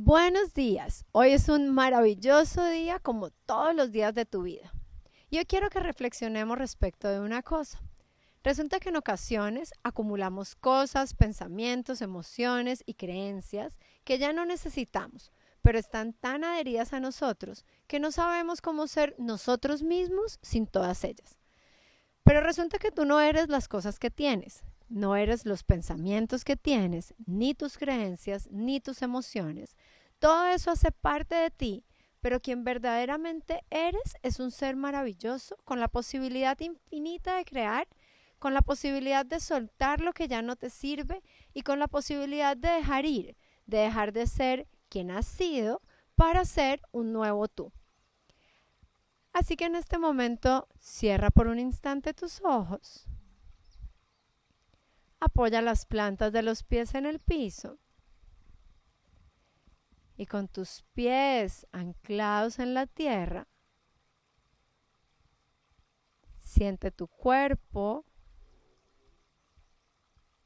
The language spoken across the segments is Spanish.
Buenos días. Hoy es un maravilloso día como todos los días de tu vida. Yo quiero que reflexionemos respecto de una cosa. Resulta que en ocasiones acumulamos cosas, pensamientos, emociones y creencias que ya no necesitamos, pero están tan adheridas a nosotros que no sabemos cómo ser nosotros mismos sin todas ellas. Pero resulta que tú no eres las cosas que tienes, no eres los pensamientos que tienes, ni tus creencias, ni tus emociones. Todo eso hace parte de ti, pero quien verdaderamente eres es un ser maravilloso con la posibilidad infinita de crear, con la posibilidad de soltar lo que ya no te sirve y con la posibilidad de dejar ir, de dejar de ser quien has sido para ser un nuevo tú. Así que en este momento cierra por un instante tus ojos Apoya las plantas de los pies en el piso. Y con tus pies anclados en la tierra, siente tu cuerpo,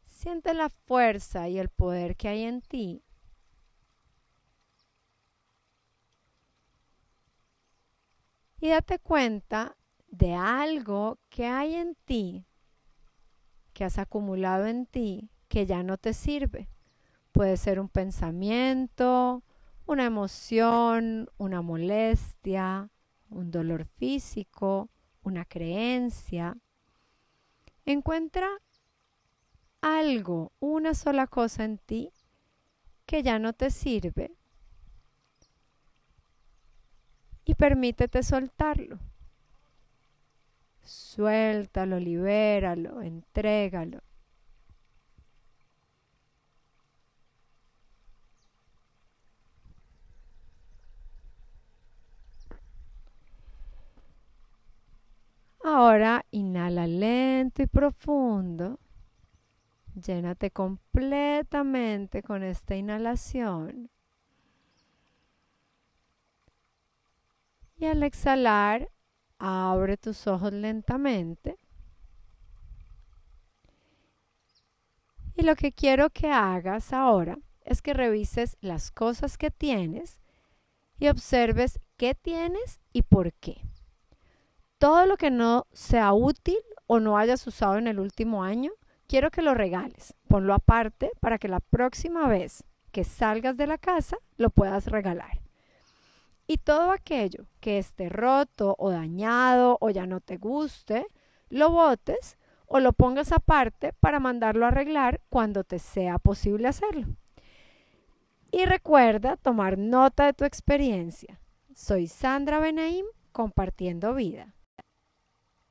siente la fuerza y el poder que hay en ti. Y date cuenta de algo que hay en ti que has acumulado en ti que ya no te sirve. Puede ser un pensamiento, una emoción, una molestia, un dolor físico, una creencia. Encuentra algo, una sola cosa en ti que ya no te sirve y permítete soltarlo. Suéltalo, libéralo, entrégalo. Ahora inhala lento y profundo. Llénate completamente con esta inhalación. Y al exhalar, Abre tus ojos lentamente. Y lo que quiero que hagas ahora es que revises las cosas que tienes y observes qué tienes y por qué. Todo lo que no sea útil o no hayas usado en el último año, quiero que lo regales. Ponlo aparte para que la próxima vez que salgas de la casa lo puedas regalar. Y todo aquello que esté roto o dañado o ya no te guste, lo botes o lo pongas aparte para mandarlo a arreglar cuando te sea posible hacerlo. Y recuerda tomar nota de tu experiencia. Soy Sandra Benaim compartiendo vida.